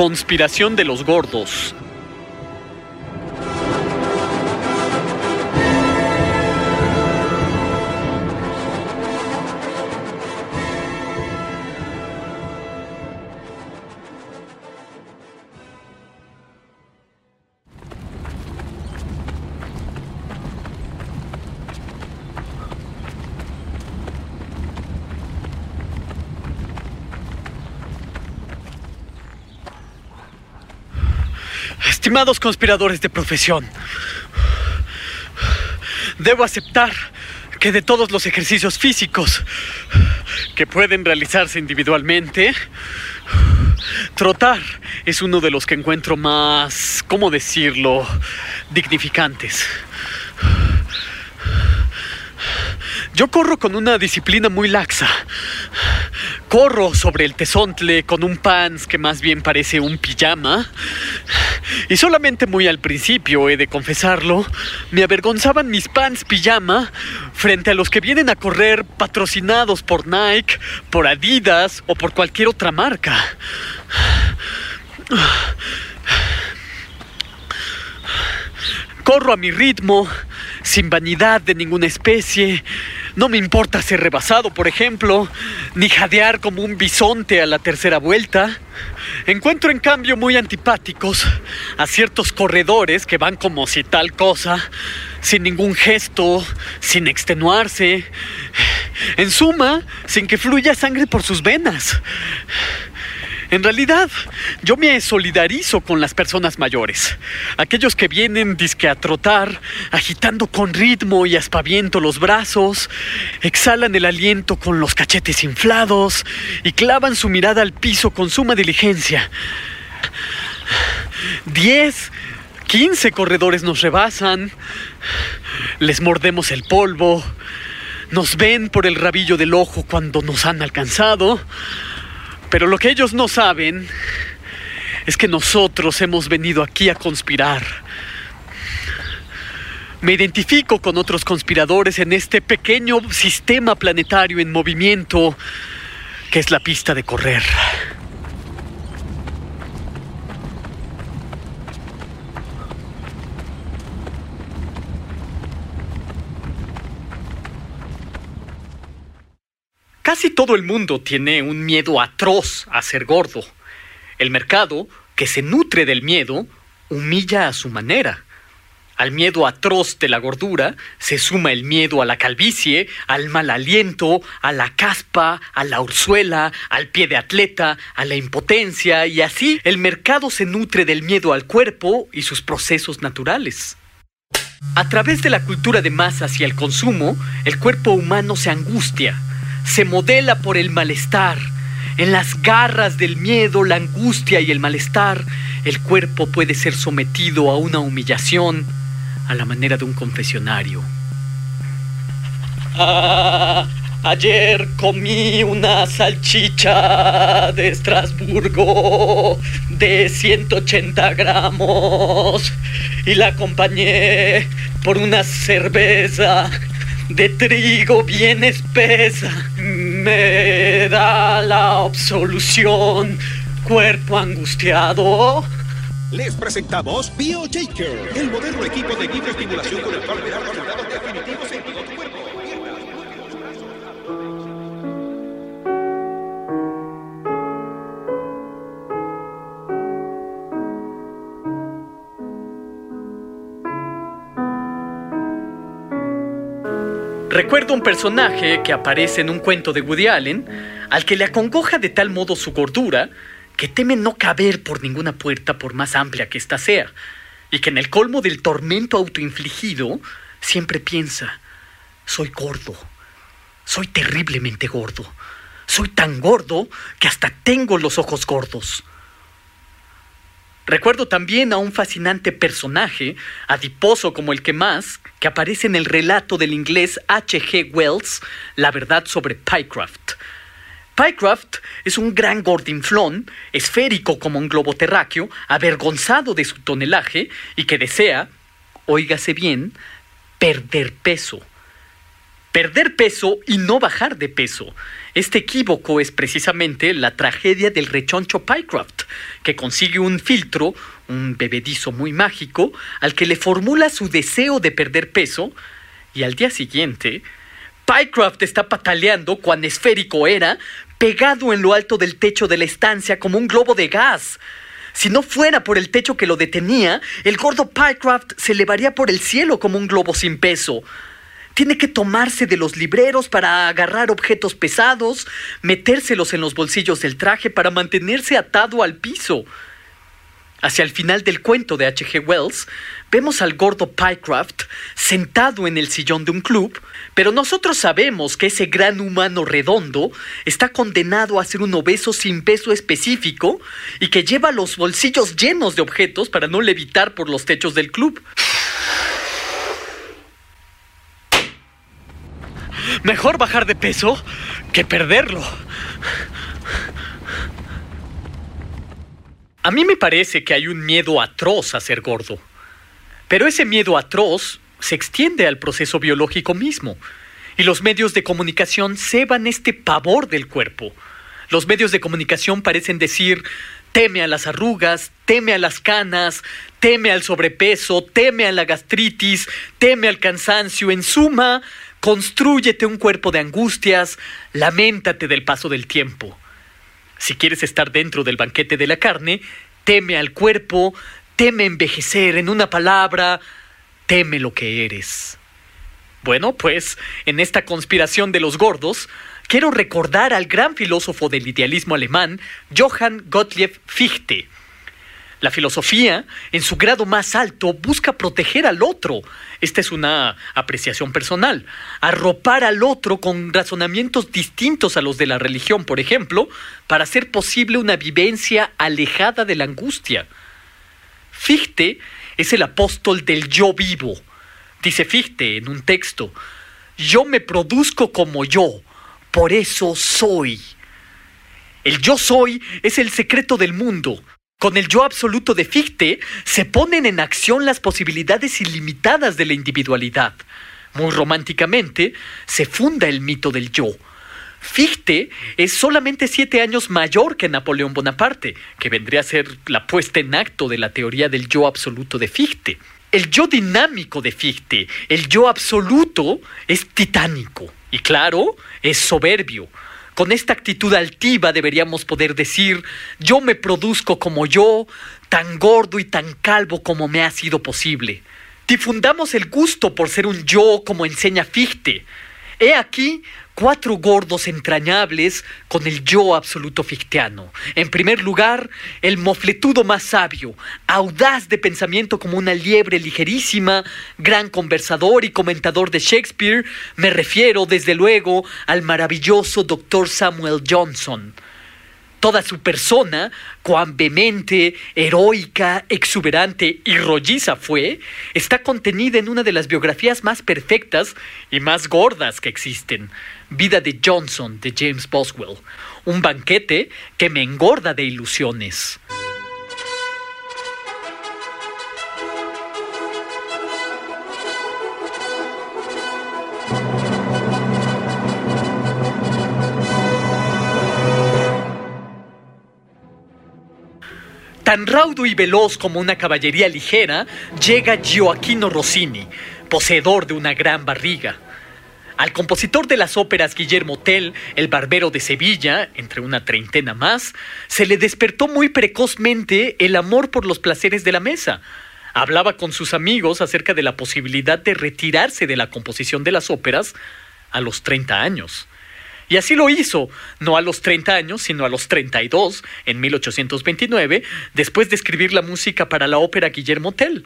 Conspiración de los gordos. Estimados conspiradores de profesión, debo aceptar que de todos los ejercicios físicos que pueden realizarse individualmente, trotar es uno de los que encuentro más, ¿cómo decirlo?, dignificantes. Yo corro con una disciplina muy laxa. Corro sobre el tesontle con un pants que más bien parece un pijama. Y solamente muy al principio, he de confesarlo, me avergonzaban mis pants pijama frente a los que vienen a correr patrocinados por Nike, por Adidas o por cualquier otra marca. Corro a mi ritmo, sin vanidad de ninguna especie. No me importa ser rebasado, por ejemplo, ni jadear como un bisonte a la tercera vuelta. Encuentro en cambio muy antipáticos a ciertos corredores que van como si tal cosa, sin ningún gesto, sin extenuarse. En suma, sin que fluya sangre por sus venas. En realidad, yo me solidarizo con las personas mayores, aquellos que vienen disque a trotar, agitando con ritmo y aspaviento los brazos, exhalan el aliento con los cachetes inflados y clavan su mirada al piso con suma diligencia. Diez, quince corredores nos rebasan, les mordemos el polvo, nos ven por el rabillo del ojo cuando nos han alcanzado. Pero lo que ellos no saben es que nosotros hemos venido aquí a conspirar. Me identifico con otros conspiradores en este pequeño sistema planetario en movimiento que es la pista de correr. Casi todo el mundo tiene un miedo atroz a ser gordo. El mercado, que se nutre del miedo, humilla a su manera. Al miedo atroz de la gordura se suma el miedo a la calvicie, al mal aliento, a la caspa, a la urzuela, al pie de atleta, a la impotencia, y así el mercado se nutre del miedo al cuerpo y sus procesos naturales. A través de la cultura de masas y el consumo, el cuerpo humano se angustia, se modela por el malestar. En las garras del miedo, la angustia y el malestar, el cuerpo puede ser sometido a una humillación a la manera de un confesionario. Ah, ayer comí una salchicha de Estrasburgo de 180 gramos y la acompañé por una cerveza de trigo bien espesa. Me da la absolución, cuerpo angustiado. Les presentamos BioShaker, el moderno equipo de estimulación con el cual Recuerdo un personaje que aparece en un cuento de Woody Allen, al que le acongoja de tal modo su gordura que teme no caber por ninguna puerta por más amplia que ésta sea, y que en el colmo del tormento autoinfligido siempre piensa, soy gordo. Soy terriblemente gordo. Soy tan gordo que hasta tengo los ojos gordos. Recuerdo también a un fascinante personaje, adiposo como el que más, que aparece en el relato del inglés H.G. Wells, La verdad sobre Pycraft. Pycraft es un gran gordinflón, esférico como un globo terráqueo, avergonzado de su tonelaje y que desea, óigase bien, perder peso. Perder peso y no bajar de peso. Este equívoco es precisamente la tragedia del rechoncho Pycraft, que consigue un filtro, un bebedizo muy mágico, al que le formula su deseo de perder peso, y al día siguiente, Pycraft está pataleando cuán esférico era, pegado en lo alto del techo de la estancia como un globo de gas. Si no fuera por el techo que lo detenía, el gordo Pycraft se elevaría por el cielo como un globo sin peso. Tiene que tomarse de los libreros para agarrar objetos pesados, metérselos en los bolsillos del traje para mantenerse atado al piso. Hacia el final del cuento de H.G. Wells, vemos al gordo Pycraft sentado en el sillón de un club, pero nosotros sabemos que ese gran humano redondo está condenado a ser un obeso sin peso específico y que lleva los bolsillos llenos de objetos para no levitar por los techos del club. Mejor bajar de peso que perderlo. A mí me parece que hay un miedo atroz a ser gordo. Pero ese miedo atroz se extiende al proceso biológico mismo. Y los medios de comunicación ceban este pavor del cuerpo. Los medios de comunicación parecen decir, teme a las arrugas, teme a las canas, teme al sobrepeso, teme a la gastritis, teme al cansancio. En suma, Constrúyete un cuerpo de angustias, lamentate del paso del tiempo. Si quieres estar dentro del banquete de la carne, teme al cuerpo, teme envejecer, en una palabra, teme lo que eres. Bueno, pues en esta conspiración de los gordos, quiero recordar al gran filósofo del idealismo alemán, Johann Gottlieb Fichte, la filosofía, en su grado más alto, busca proteger al otro. Esta es una apreciación personal. Arropar al otro con razonamientos distintos a los de la religión, por ejemplo, para hacer posible una vivencia alejada de la angustia. Fichte es el apóstol del yo vivo. Dice Fichte en un texto, yo me produzco como yo, por eso soy. El yo soy es el secreto del mundo. Con el yo absoluto de Fichte se ponen en acción las posibilidades ilimitadas de la individualidad. Muy románticamente, se funda el mito del yo. Fichte es solamente siete años mayor que Napoleón Bonaparte, que vendría a ser la puesta en acto de la teoría del yo absoluto de Fichte. El yo dinámico de Fichte, el yo absoluto, es titánico y claro, es soberbio. Con esta actitud altiva deberíamos poder decir, yo me produzco como yo, tan gordo y tan calvo como me ha sido posible. Difundamos el gusto por ser un yo como enseña Fichte. He aquí cuatro gordos entrañables con el yo absoluto fictiano. En primer lugar, el mofletudo más sabio, audaz de pensamiento como una liebre ligerísima, gran conversador y comentador de Shakespeare, me refiero desde luego al maravilloso doctor Samuel Johnson. Toda su persona, cuán vehemente, heroica, exuberante y rolliza fue, está contenida en una de las biografías más perfectas y más gordas que existen, Vida de Johnson de James Boswell, un banquete que me engorda de ilusiones. Tan raudo y veloz como una caballería ligera, llega Gioacchino Rossini, poseedor de una gran barriga. Al compositor de las óperas Guillermo Tell, el barbero de Sevilla, entre una treintena más, se le despertó muy precozmente el amor por los placeres de la mesa. Hablaba con sus amigos acerca de la posibilidad de retirarse de la composición de las óperas a los 30 años. Y así lo hizo, no a los 30 años, sino a los 32, en 1829, después de escribir la música para la ópera Guillermo Tell.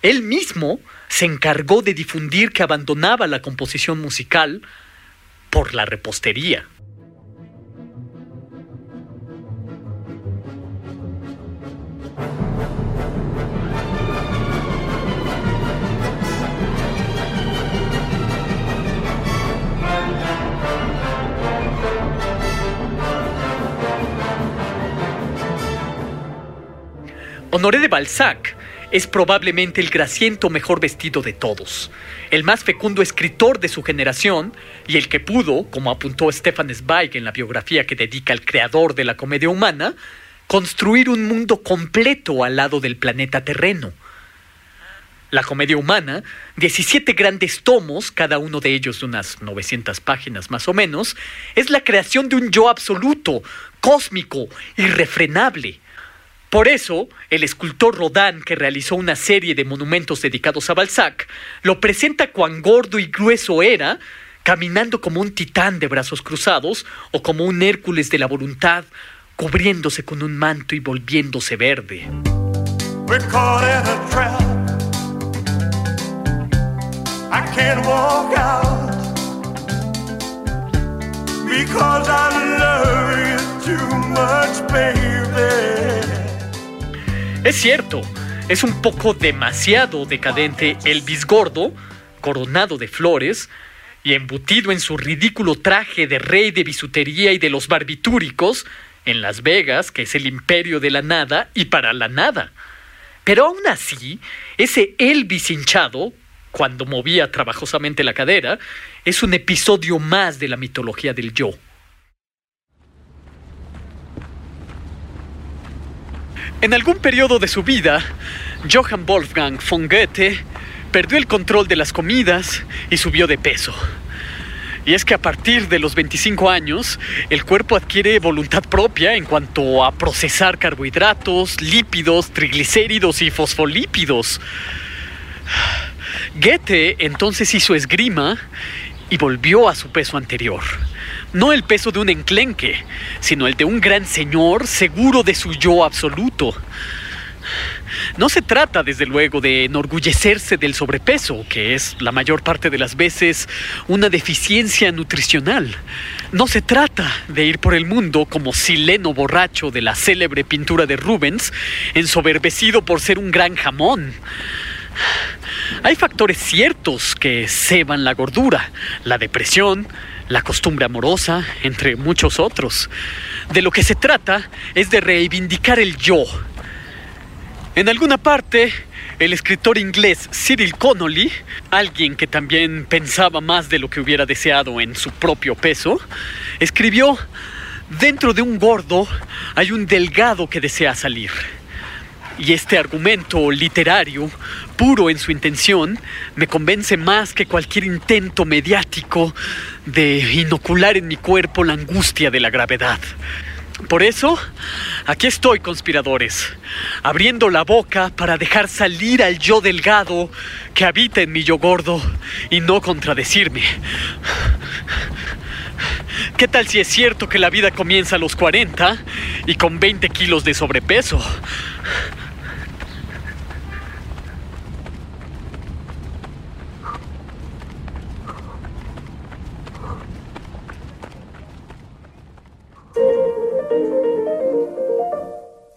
Él mismo se encargó de difundir que abandonaba la composición musical por la repostería. Honoré de Balzac es probablemente el grasiento mejor vestido de todos, el más fecundo escritor de su generación y el que pudo, como apuntó Stefan Zweig en la biografía que dedica al creador de la comedia humana, construir un mundo completo al lado del planeta terreno. La comedia humana, 17 grandes tomos, cada uno de ellos de unas 900 páginas más o menos, es la creación de un yo absoluto, cósmico, irrefrenable por eso, el escultor Rodin, que realizó una serie de monumentos dedicados a Balzac, lo presenta cuán gordo y grueso era, caminando como un titán de brazos cruzados o como un Hércules de la voluntad, cubriéndose con un manto y volviéndose verde. Es cierto, es un poco demasiado decadente el bisgordo, coronado de flores, y embutido en su ridículo traje de rey de bisutería y de los barbitúricos, en Las Vegas, que es el imperio de la nada y para la nada. Pero aún así, ese Elvis hinchado, cuando movía trabajosamente la cadera, es un episodio más de la mitología del yo. En algún periodo de su vida, Johann Wolfgang von Goethe perdió el control de las comidas y subió de peso. Y es que a partir de los 25 años, el cuerpo adquiere voluntad propia en cuanto a procesar carbohidratos, lípidos, triglicéridos y fosfolípidos. Goethe entonces hizo esgrima y volvió a su peso anterior no el peso de un enclenque, sino el de un gran señor seguro de su yo absoluto. No se trata, desde luego, de enorgullecerse del sobrepeso, que es la mayor parte de las veces una deficiencia nutricional. No se trata de ir por el mundo como sileno borracho de la célebre pintura de Rubens, ensoberbecido por ser un gran jamón. Hay factores ciertos que ceban la gordura, la depresión, la costumbre amorosa, entre muchos otros. De lo que se trata es de reivindicar el yo. En alguna parte, el escritor inglés Cyril Connolly, alguien que también pensaba más de lo que hubiera deseado en su propio peso, escribió, Dentro de un gordo hay un delgado que desea salir. Y este argumento literario, puro en su intención, me convence más que cualquier intento mediático de inocular en mi cuerpo la angustia de la gravedad. Por eso, aquí estoy, conspiradores, abriendo la boca para dejar salir al yo delgado que habita en mi yo gordo y no contradecirme. ¿Qué tal si es cierto que la vida comienza a los 40 y con 20 kilos de sobrepeso?